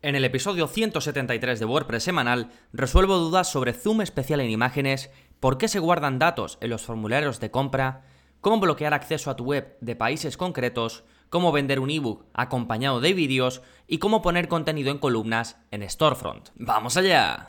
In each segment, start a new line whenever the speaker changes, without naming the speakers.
En el episodio 173 de WordPress semanal resuelvo dudas sobre zoom especial en imágenes, por qué se guardan datos en los formularios de compra, cómo bloquear acceso a tu web de países concretos, cómo vender un ebook acompañado de vídeos y cómo poner contenido en columnas en Storefront. ¡Vamos allá!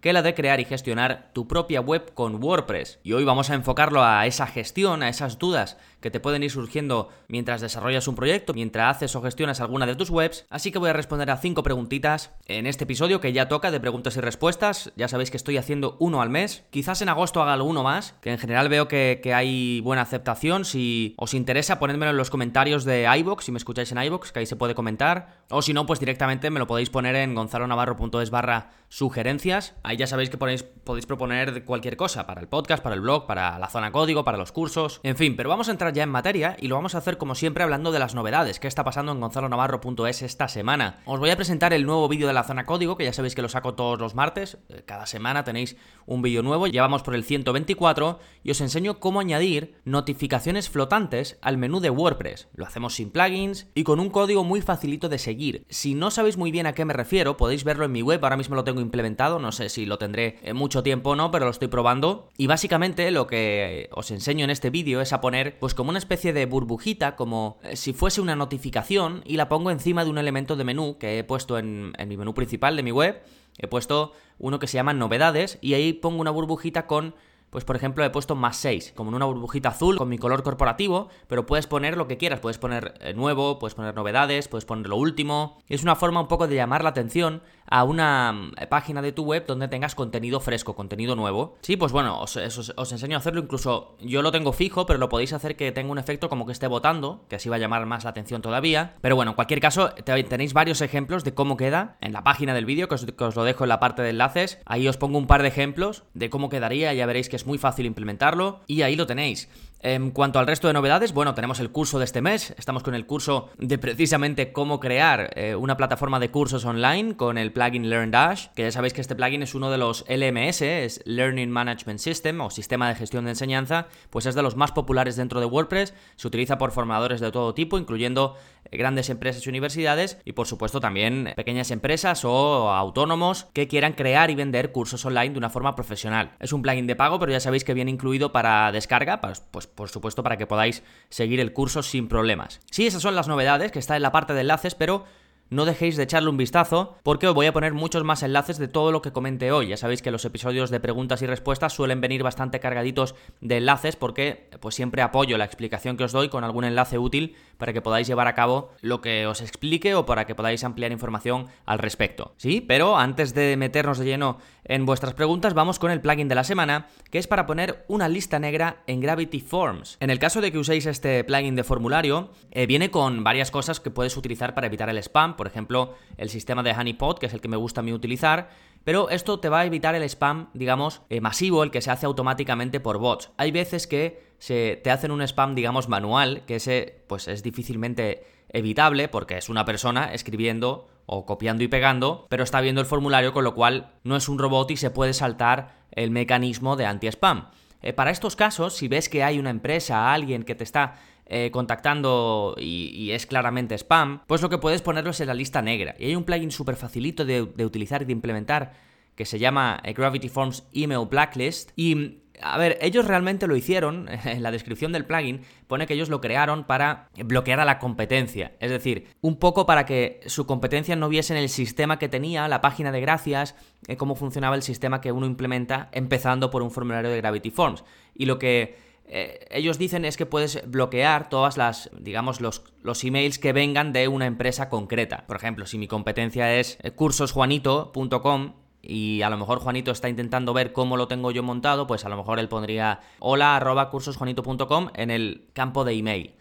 que la de crear y gestionar tu propia web con WordPress. Y hoy vamos a enfocarlo a esa gestión, a esas dudas que te pueden ir surgiendo mientras desarrollas un proyecto, mientras haces o gestionas alguna de tus webs. Así que voy a responder a cinco preguntitas en este episodio que ya toca de preguntas y respuestas. Ya sabéis que estoy haciendo uno al mes. Quizás en agosto haga uno más, que en general veo que, hay buena aceptación. Si os interesa, ponedmelo en los comentarios de iBox, si me escucháis en iBox, que ahí se puede comentar. O si no, pues directamente me lo podéis poner en gonzalonavarro.es barra sugerencias. Ahí ya sabéis que podéis proponer cualquier cosa para el podcast, para el blog, para la zona código, para los cursos, en fin, pero vamos a entrar ya en materia y lo vamos a hacer como siempre hablando de las novedades, que está pasando en gonzalonavarro.es esta semana. Os voy a presentar el nuevo vídeo de la zona código, que ya sabéis que lo saco todos los martes, eh, cada semana tenéis un vídeo nuevo, ya vamos por el 124 y os enseño cómo añadir notificaciones flotantes al menú de WordPress. Lo hacemos sin plugins y con un código muy facilito de seguir. Si no sabéis muy bien a qué me refiero, podéis verlo en mi web, ahora mismo lo tengo implementado, no sé si lo tendré en mucho tiempo o no, pero lo estoy probando. Y básicamente lo que os enseño en este vídeo es a poner pues como una especie de burbujita, como eh, si fuese una notificación, y la pongo encima de un elemento de menú que he puesto en mi menú principal de mi web. He puesto uno que se llama novedades y ahí pongo una burbujita con pues por ejemplo he puesto más 6, como en una burbujita azul con mi color corporativo, pero puedes poner lo que quieras, puedes poner eh, nuevo, puedes poner novedades, puedes poner lo último. Es una forma un poco de llamar la atención a una mm, página de tu web donde tengas contenido fresco, contenido nuevo. Sí, pues bueno, os, enseño a hacerlo, incluso yo lo tengo fijo, pero lo podéis hacer que tenga un efecto como que esté votando, que así va a llamar más la atención todavía. Pero bueno, en cualquier caso, tenéis varios ejemplos de cómo queda en la página del vídeo, que os, que os lo dejo en la parte de enlaces. Ahí os pongo un par de ejemplos de cómo quedaría, ya veréis que es muy fácil implementarlo y ahí lo tenéis. En cuanto al resto de novedades, bueno, tenemos el curso de este mes, estamos con el curso de precisamente cómo crear eh, una plataforma de cursos online con el plugin LearnDash, que ya sabéis que este plugin es uno de los LMS, es Learning Management System o sistema de gestión de enseñanza, pues es de los más populares dentro de WordPress, se utiliza por formadores de todo tipo, incluyendo eh, grandes empresas y universidades y por supuesto también pequeñas empresas o autónomos que quieran crear y vender cursos online de una forma profesional. Es un plugin de pago, pero ya sabéis que viene incluido para descarga, pues, pues por supuesto para que podáis seguir el curso sin problemas. Sí, esas son las novedades que está en la parte de enlaces, pero no dejéis de echarle un vistazo porque os voy a poner muchos más enlaces de todo lo que comente hoy. Ya sabéis que los episodios de preguntas y respuestas suelen venir bastante cargaditos de enlaces porque pues siempre apoyo la explicación que os doy con algún enlace útil para que podáis llevar a cabo lo que os explique o para que podáis ampliar información al respecto. Sí, pero antes de meternos de lleno en vuestras preguntas, vamos con el plugin de la semana, que es para poner una lista negra en Gravity Forms. En el caso de que uséis este plugin de formulario, eh, viene con varias cosas que puedes utilizar para evitar el spam, por ejemplo, el sistema de Honeypot, que es el que me gusta a mí utilizar, pero esto te va a evitar el spam, digamos, eh, masivo, el que se hace automáticamente por bots. Hay veces que se te hacen un spam, digamos, manual, que ese pues es difícilmente evitable porque es una persona escribiendo o copiando y pegando, pero está viendo el formulario, con lo cual no es un robot y se puede saltar el mecanismo de anti-spam. Eh, para estos casos, si ves que hay una empresa, alguien que te está eh, contactando y, es claramente spam, pues lo que puedes ponerlo es en la lista negra. Y hay un plugin súper facilito de, utilizar y de implementar que se llama eh, Gravity Forms Email Blacklist. Y a ver, ellos realmente lo hicieron, en la descripción del plugin pone que ellos lo crearon para bloquear a la competencia, es decir, un poco para que su competencia no viese en el sistema que tenía, la página de gracias, eh, cómo funcionaba el sistema que uno implementa empezando por un formulario de Gravity Forms. Y lo que eh, ellos dicen es que puedes bloquear todas las, digamos, los, los emails que vengan de una empresa concreta. Por ejemplo, si mi competencia es eh, cursosjuanito.com, y a lo mejor Juanito está intentando ver cómo lo tengo yo montado, pues a lo mejor él pondría hola cursosjuanito.com en el campo de email.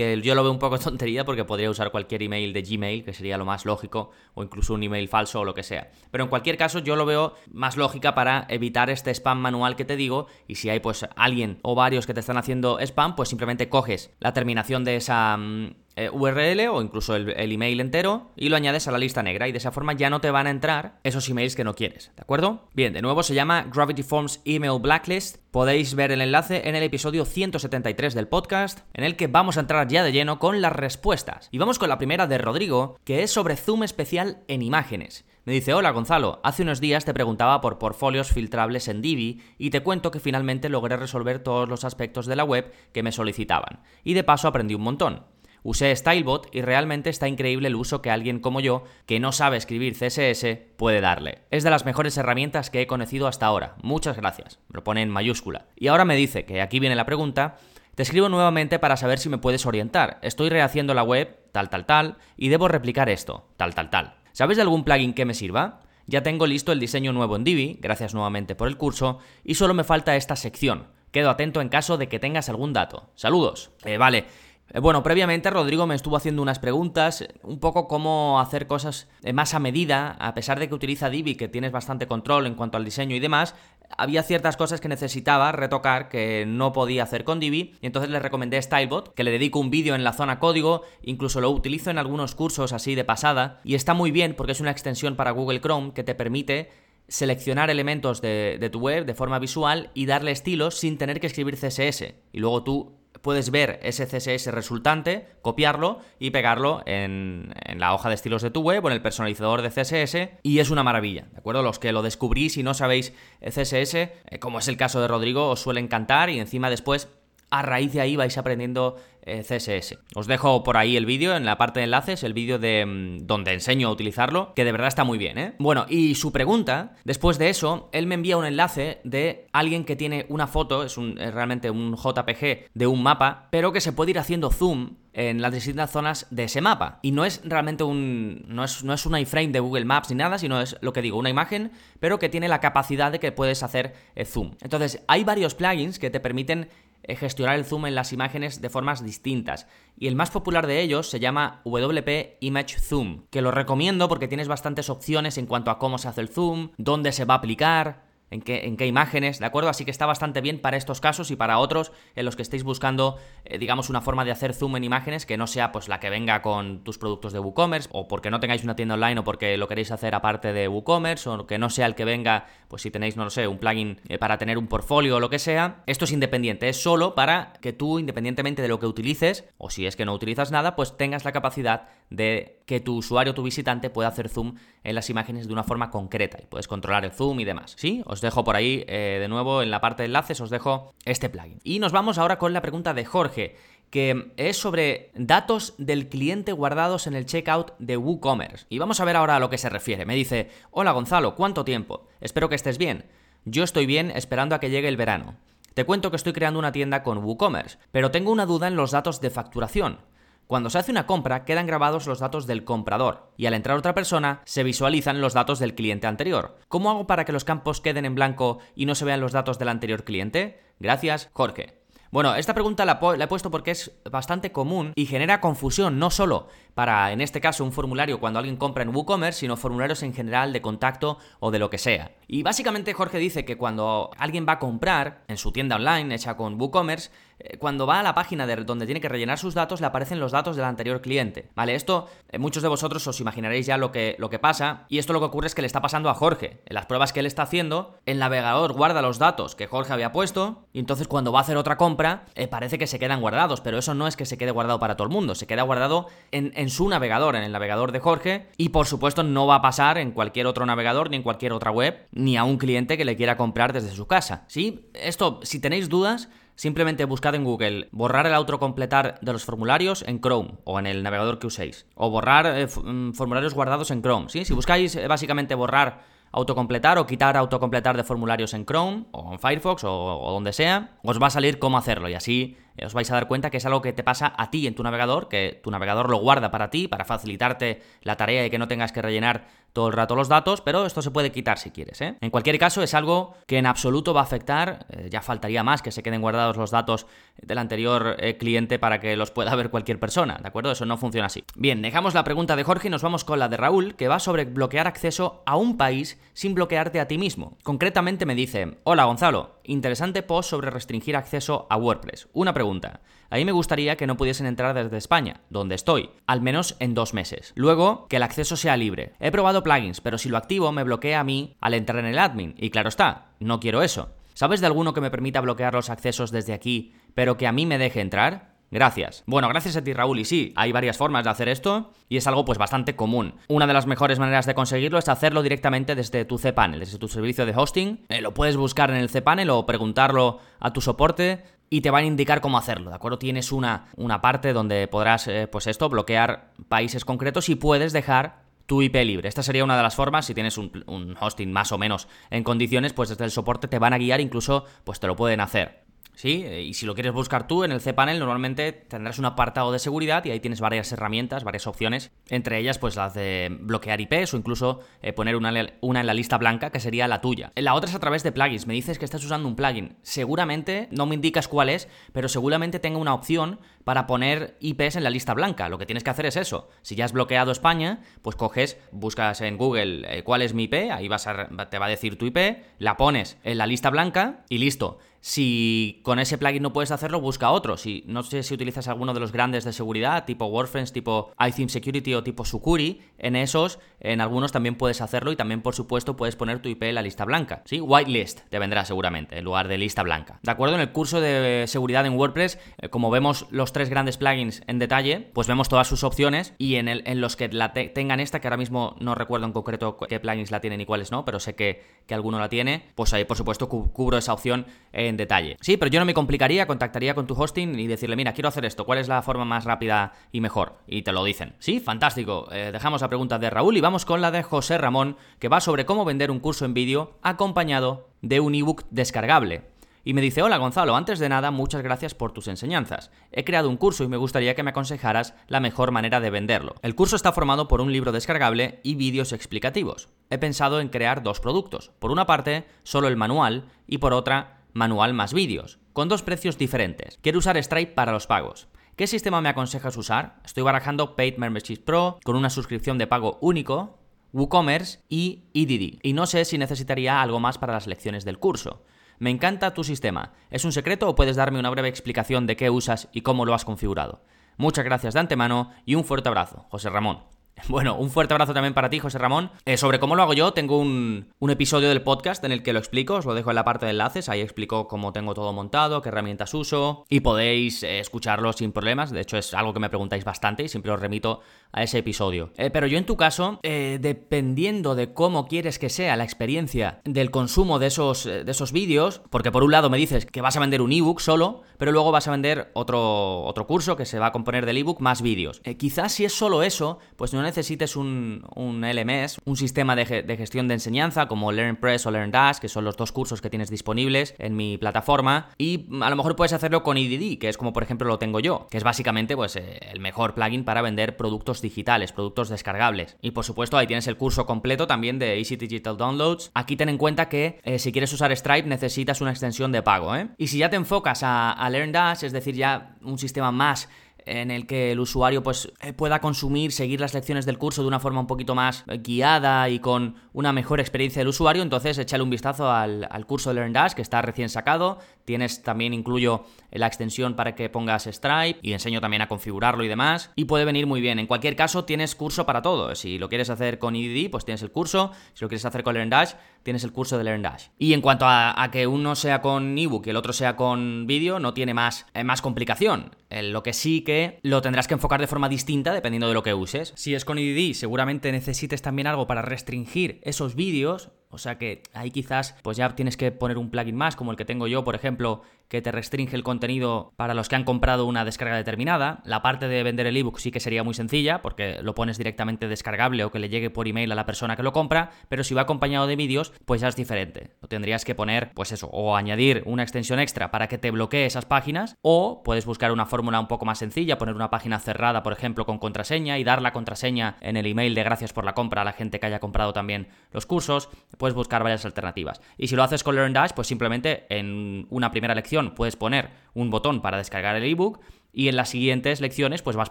Que yo lo veo un poco tontería porque podría usar cualquier email de Gmail, que sería lo más lógico, o incluso un email falso o lo que sea. Pero en cualquier caso, yo lo veo más lógica para evitar este spam manual que te digo, y si hay pues alguien o varios que te están haciendo spam, pues simplemente coges la terminación de esa mm, eh, URL o incluso el, email entero y lo añades a la lista negra y de esa forma ya no te van a entrar esos emails que no quieres, ¿de acuerdo? Bien, de nuevo se llama Gravity Forms Email Blacklist. Podéis ver el enlace en el episodio 173 del podcast, en el que vamos a entrar ya de lleno con las respuestas. Y vamos con la primera de Rodrigo, que es sobre zoom especial en imágenes. Me dice, hola Gonzalo, hace unos días te preguntaba por portfolios filtrables en Divi y te cuento que finalmente logré resolver todos los aspectos de la web que me solicitaban. Y de paso aprendí un montón. Usé Stylebot y realmente está increíble el uso que alguien como yo, que no sabe escribir CSS, puede darle. Es de las mejores herramientas que he conocido hasta ahora. Muchas gracias. Me lo pone en mayúscula. Y ahora me dice que aquí viene la pregunta. Te escribo nuevamente para saber si me puedes orientar. Estoy rehaciendo la web, tal, tal, tal, y debo replicar esto, tal, tal, tal. ¿Sabes de algún plugin que me sirva? Ya tengo listo el diseño nuevo en Divi, gracias nuevamente por el curso, y solo me falta esta sección. Quedo atento en caso de que tengas algún dato. Saludos. Eh, vale. Eh, bueno, previamente Rodrigo me estuvo haciendo unas preguntas, un poco cómo hacer cosas eh, más a medida, a pesar de que utiliza Divi, que tienes bastante control en cuanto al diseño y demás, había ciertas cosas que necesitaba retocar que no podía hacer con Divi, y entonces le recomendé Stylebot, que le dedico un vídeo en la zona código, incluso lo utilizo en algunos cursos así de pasada, y está muy bien porque es una extensión para Google Chrome que te permite seleccionar elementos de, de tu web de forma visual y darle estilos sin tener que escribir CSS. Y luego tú puedes ver ese CSS resultante, copiarlo y pegarlo en, la hoja de estilos de tu web o en el personalizador de CSS y es una maravilla, ¿de acuerdo? Los que lo descubrís y no sabéis CSS, eh, como es el caso de Rodrigo, os suele encantar y encima después a raíz de ahí vais aprendiendo eh, CSS. Os dejo por ahí el vídeo en la parte de enlaces, el vídeo de mm, donde enseño a utilizarlo, que de verdad está muy bien, ¿eh? Bueno, y su pregunta, después de eso, él me envía un enlace de alguien que tiene una foto, es, realmente un JPG de un mapa, pero que se puede ir haciendo zoom en las distintas zonas de ese mapa. Y no es realmente un. No es, no es un iframe de Google Maps ni nada, sino es lo que digo, una imagen, pero que tiene la capacidad de que puedes hacer eh, zoom. Entonces, hay varios plugins que te permiten gestionar el zoom en las imágenes de formas distintas. Y el más popular de ellos se llama WP Image Zoom, que lo recomiendo porque tienes bastantes opciones en cuanto a cómo se hace el zoom, dónde se va a aplicar, en qué, en qué, imágenes, ¿de acuerdo? Así que está bastante bien para estos casos y para otros en los que estéis buscando, eh, digamos, una forma de hacer zoom en imágenes que no sea pues la que venga con tus productos de WooCommerce o porque no tengáis una tienda online o porque lo queréis hacer aparte de WooCommerce o que no sea el que venga, pues si tenéis, no lo sé, un plugin eh, para tener un portfolio o lo que sea. Esto es independiente, es solo para que tú, independientemente de lo que utilices, o si es que no utilizas nada, pues tengas la capacidad de que tu usuario, tu visitante, pueda hacer zoom en las imágenes de una forma concreta y puedes controlar el zoom y demás. ¿Sí? Os dejo por ahí, eh, de nuevo, en la parte de enlaces, os dejo este plugin. Y nos vamos ahora con la pregunta de Jorge, que es sobre datos del cliente guardados en el checkout de WooCommerce. Y vamos a ver ahora a lo que se refiere. Me dice, hola Gonzalo, ¿cuánto tiempo? Espero que estés bien. Yo estoy bien esperando a que llegue el verano. Te cuento que estoy creando una tienda con WooCommerce, pero tengo una duda en los datos de facturación. Cuando se hace una compra quedan grabados los datos del comprador y al entrar otra persona se visualizan los datos del cliente anterior. ¿Cómo hago para que los campos queden en blanco y no se vean los datos del anterior cliente? Gracias, Jorge. Bueno, esta pregunta la, he puesto porque es bastante común y genera confusión, no solo para, en este caso, un formulario cuando alguien compra en WooCommerce, sino formularios en general de contacto o de lo que sea. Y básicamente Jorge dice que cuando alguien va a comprar en su tienda online hecha con WooCommerce, eh, cuando va a la página de donde tiene que rellenar sus datos, le aparecen los datos del anterior cliente. ¿Vale? Esto, eh, muchos de vosotros os imaginaréis ya lo que, lo que pasa, y esto lo que ocurre es que le está pasando a Jorge. En las pruebas que él está haciendo, el navegador guarda los datos que Jorge había puesto, y entonces cuando va a hacer otra compra, eh, parece que se quedan guardados, pero eso no es que se quede guardado para todo el mundo, se queda guardado en, en su navegador, en el navegador de Jorge, y por supuesto no va a pasar en cualquier otro navegador ni en cualquier otra web, ni a un cliente que le quiera comprar desde su casa. ¿Sí? Esto, si tenéis dudas, Simplemente buscad en Google borrar el autocompletar de los formularios en Chrome o en el navegador que uséis. O borrar eh, mm, formularios guardados en Chrome. ¿sí? Si buscáis eh, básicamente borrar autocompletar o quitar autocompletar de formularios en Chrome o en Firefox o, donde sea, os va a salir cómo hacerlo y así os vais a dar cuenta que es algo que te pasa a ti en tu navegador, que tu navegador lo guarda para ti, para facilitarte la tarea y que no tengas que rellenar todo el rato los datos, pero esto se puede quitar si quieres. ¿eh? En cualquier caso, es algo que en absoluto va a afectar, eh, ya faltaría más que se queden guardados los datos del anterior eh, cliente para que los pueda ver cualquier persona, ¿de acuerdo? Eso no funciona así. Bien, dejamos la pregunta de Jorge y nos vamos con la de Raúl, que va sobre bloquear acceso a un país sin bloquearte a ti mismo. Concretamente me dice, hola Gonzalo, interesante post sobre restringir acceso a WordPress. Una pregunta. A mí me gustaría que no pudiesen entrar desde España, donde estoy, al menos en dos meses. Luego, que el acceso sea libre. He probado plugins, pero si lo activo me bloquea a mí al entrar en el admin. Y claro está, no quiero eso. ¿Sabes de alguno que me permita bloquear los accesos desde aquí, pero que a mí me deje entrar? Gracias. Bueno, gracias a ti Raúl y sí, hay varias formas de hacer esto y es algo pues bastante común. Una de las mejores maneras de conseguirlo es hacerlo directamente desde tu cPanel, desde tu servicio de hosting. Eh, lo puedes buscar en el cPanel o preguntarlo a tu soporte y te van a indicar cómo hacerlo, ¿de acuerdo? Tienes una, una parte donde podrás, eh, pues esto, bloquear países concretos y puedes dejar tu IP libre. Esta sería una de las formas, si tienes un, un, hosting más o menos en condiciones, pues desde el soporte te van a guiar, incluso pues te lo pueden hacer. ¿Sí? Eh, y si lo quieres buscar tú en el cPanel, normalmente tendrás un apartado de seguridad y ahí tienes varias herramientas, varias opciones, entre ellas pues las de bloquear IPs o incluso eh, poner una, una, en la lista blanca que sería la tuya. La otra es a través de plugins. Me dices que estás usando un plugin. Seguramente, no me indicas cuál es, pero seguramente tenga una opción para poner IPs en la lista blanca. Lo que tienes que hacer es eso. Si ya has bloqueado España, pues coges, buscas en Google eh, cuál es mi IP, ahí vas a, te va a decir tu IP, la pones en la lista blanca y listo. Si con ese plugin no puedes hacerlo, busca otro. Si no sé si utilizas alguno de los grandes de seguridad, tipo WordFence, tipo iTheme Security o tipo Sucuri, en esos, en algunos también puedes hacerlo y también, por supuesto, puedes poner tu IP en la lista blanca. ¿Sí? Whitelist te vendrá seguramente en lugar de lista blanca. De acuerdo, en el curso de seguridad en WordPress, eh, como vemos los tres grandes plugins en detalle, pues vemos todas sus opciones y en, el, en los que la tengan esta, que ahora mismo no recuerdo en concreto qué plugins la tienen y cuáles no, pero sé que, que alguno la tiene, pues ahí, por supuesto, cubro esa opción en detalle. Sí, pero yo no me complicaría, contactaría con tu hosting y decirle, mira, quiero hacer esto, ¿cuál es la forma más rápida y mejor? Y te lo dicen. Sí, fantástico. Eh, dejamos la pregunta de Raúl y vamos con la de José Ramón, que va sobre cómo vender un curso en vídeo acompañado de un ebook descargable. Y me dice, hola Gonzalo, antes de nada, muchas gracias por tus enseñanzas. He creado un curso y me gustaría que me aconsejaras la mejor manera de venderlo. El curso está formado por un libro descargable y vídeos explicativos. He pensado en crear dos productos. Por una parte, solo el manual y por otra, manual más vídeos, con dos precios diferentes. Quiero usar Stripe para los pagos. ¿Qué sistema me aconsejas usar? Estoy barajando Paid Membership Pro con una suscripción de pago único, WooCommerce y EDD. Y no sé si necesitaría algo más para las lecciones del curso. Me encanta tu sistema. ¿Es un secreto o puedes darme una breve explicación de qué usas y cómo lo has configurado? Muchas gracias de antemano y un fuerte abrazo, José Ramón. Bueno, un fuerte abrazo también para ti, José Ramón. Eh, sobre cómo lo hago yo, tengo un, episodio del podcast en el que lo explico, os lo dejo en la parte de enlaces, ahí explico cómo tengo todo montado, qué herramientas uso, y podéis eh, escucharlo sin problemas, de hecho es algo que me preguntáis bastante y siempre os remito a ese episodio. Eh, pero yo en tu caso, dependiendo de cómo quieres que sea la experiencia del consumo de esos, de esos vídeos, porque por un lado me dices que vas a vender un ebook solo, pero luego vas a vender otro, otro curso que se va a componer del ebook más vídeos. quizás si es solo eso, pues no necesites un, LMS, un sistema de, gestión de enseñanza como LearnPress o LearnDash, que son los dos cursos que tienes disponibles en mi plataforma, y a lo mejor puedes hacerlo con EDD, que es como por ejemplo lo tengo yo, que es básicamente pues eh, el mejor plugin para vender productos digitales, productos descargables. Y por supuesto ahí tienes el curso completo también de Easy Digital Downloads. Aquí ten en cuenta que eh, si quieres usar Stripe necesitas una extensión de pago, ¿eh? Y si ya te enfocas a, a LearnDash, es decir, ya un sistema más en el que el usuario pues eh, pueda consumir, seguir las lecciones del curso de una forma un poquito más guiada y con una mejor experiencia del usuario, entonces échale un vistazo al, curso de LearnDash que está recién sacado. Tienes también incluyo la extensión para que pongas Stripe y enseño también a configurarlo y demás. Y puede venir muy bien. En cualquier caso, tienes curso para todo. Si lo quieres hacer con EDD, pues tienes el curso. Si lo quieres hacer con LearnDash, tienes el curso de LearnDash. Y en cuanto a, que uno sea con ebook y el otro sea con vídeo, no tiene más, eh, más complicación. lo que sí que lo tendrás que enfocar de forma distinta dependiendo de lo que uses. Si es con EDD, seguramente necesites también algo para restringir esos vídeos O sea que ahí quizás pues ya tienes que poner un plugin más, como el que tengo yo, por ejemplo, que te restringe el contenido para los que han comprado una descarga determinada. La parte de vender el ebook sí que sería muy sencilla, porque lo pones directamente descargable o que le llegue por email a la persona que lo compra, pero si va acompañado de vídeos, pues ya es diferente. Tendrías que poner, pues eso, o añadir una extensión extra para que te bloquee esas páginas, o puedes buscar una fórmula un poco más sencilla, poner una página cerrada, por ejemplo, con contraseña y dar la contraseña en el email de gracias por la compra a la gente que haya comprado también los cursos. Puedes buscar varias alternativas. Y si lo haces con LearnDash, pues simplemente en una primera lección puedes poner un botón para descargar el ebook y en las siguientes lecciones pues vas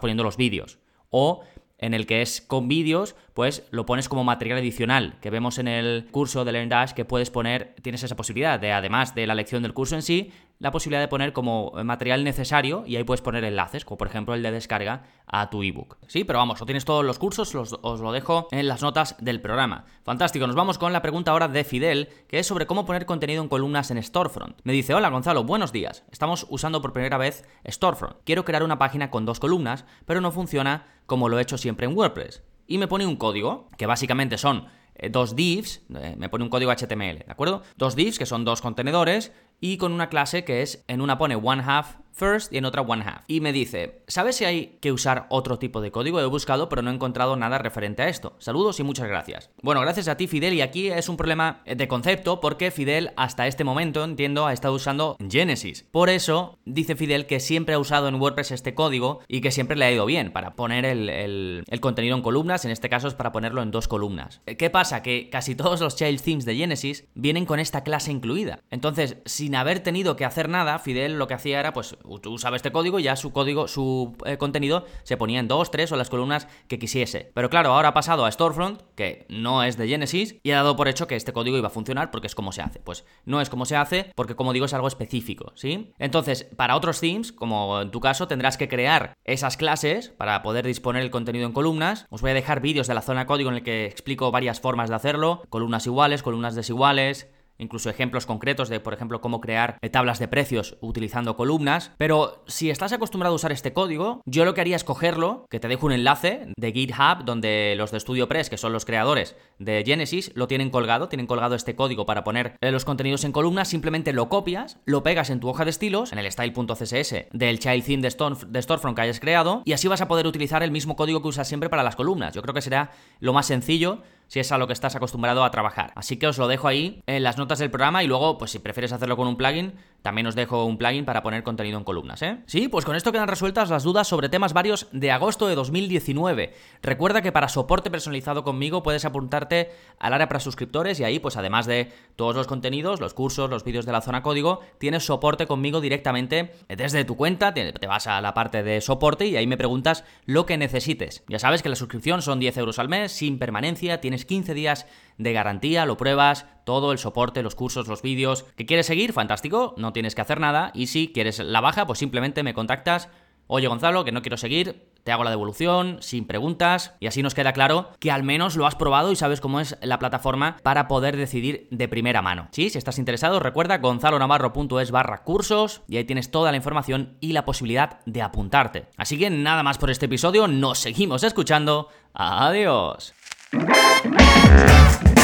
poniendo los vídeos. O en el que es con vídeos, pues lo pones como material adicional, que vemos en el curso de LearnDash que puedes poner, tienes esa posibilidad de, además de la lección del curso en sí, la posibilidad de poner como material necesario y ahí puedes poner enlaces, como por ejemplo el de descarga a tu ebook. Sí, pero vamos, o tienes todos los cursos, os lo dejo en las notas del programa. Fantástico, nos vamos con la pregunta ahora de Fidel, que es sobre cómo poner contenido en columnas en Storefront. Me dice, hola Gonzalo, buenos días. Estamos usando por primera vez Storefront. Quiero crear una página con dos columnas, pero no funciona como lo he hecho siempre en WordPress. Y me pone un código, que básicamente son eh, dos divs, eh, me pone un código HTML, ¿de acuerdo? Dos divs, que son dos contenedores, y con una clase que es, en una pone one half first y en otra one half. Y me dice, ¿sabes si hay que usar otro tipo de código? He buscado, pero no he encontrado nada referente a esto. Saludos y muchas gracias. Bueno, gracias a ti, Fidel, y aquí es un problema de concepto porque Fidel hasta este momento, entiendo, ha estado usando Genesis. Por eso, dice Fidel que siempre ha usado en WordPress este código y que siempre le ha ido bien para poner el, el contenido en columnas, en este caso es para ponerlo en dos columnas. ¿Qué pasa? Que casi todos los child themes de Genesis vienen con esta clase incluida. Entonces, sin haber tenido que hacer nada, Fidel lo que hacía era pues tú usaba este código y ya su código, su eh, contenido se ponía en dos, tres o las columnas que quisiese. Pero claro, ahora ha pasado a Storefront, que no es de Genesis, y ha dado por hecho que este código iba a funcionar porque es como se hace. Pues no es como se hace porque, como digo, es algo específico, ¿sí? Entonces, para otros themes, como en tu caso, tendrás que crear esas clases para poder disponer el contenido en columnas. Os voy a dejar vídeos de la zona código en el que explico varias formas de hacerlo, columnas iguales, columnas desiguales, incluso ejemplos concretos de, por ejemplo, cómo crear eh, tablas de precios utilizando columnas. Pero si estás acostumbrado a usar este código, yo lo que haría es cogerlo, que te dejo un enlace de GitHub donde los de StudioPress, que son los creadores de Genesis, lo tienen colgado, tienen colgado este código para poner eh, los contenidos en columnas, simplemente lo copias, lo pegas en tu hoja de estilos, en el style.css del child theme de, de Storefront que hayas creado, y así vas a poder utilizar el mismo código que usas siempre para las columnas. Yo creo que será lo más sencillo si es a lo que estás acostumbrado a trabajar. Así que os lo dejo ahí en las notas del programa y luego, pues si prefieres hacerlo con un plugin, también os dejo un plugin para poner contenido en columnas, ¿eh? Sí, pues con esto quedan resueltas las dudas sobre temas varios de agosto de 2019. Recuerda que para soporte personalizado conmigo puedes apuntarte al área para suscriptores y ahí, pues además de todos los contenidos, los cursos, los vídeos de la zona código, tienes soporte conmigo directamente desde tu cuenta, te, vas a la parte de soporte y ahí me preguntas lo que necesites. Ya sabes que la suscripción son 10 euros al mes, sin permanencia, tienes 15 días de garantía, lo pruebas, todo el soporte, los cursos, los vídeos. ¿Que quieres seguir? Fantástico, no tienes que hacer nada. Y si quieres la baja, pues simplemente me contactas. Oye Gonzalo, que no quiero seguir, te hago la devolución sin preguntas y así nos queda claro que al menos lo has probado y sabes cómo es la plataforma para poder decidir de primera mano. Sí, si estás interesado, recuerda gonzalonavarro.es barra cursos y ahí tienes toda la información y la posibilidad de apuntarte. Así que nada más por este episodio, nos seguimos escuchando. Adiós.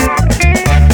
Thank you.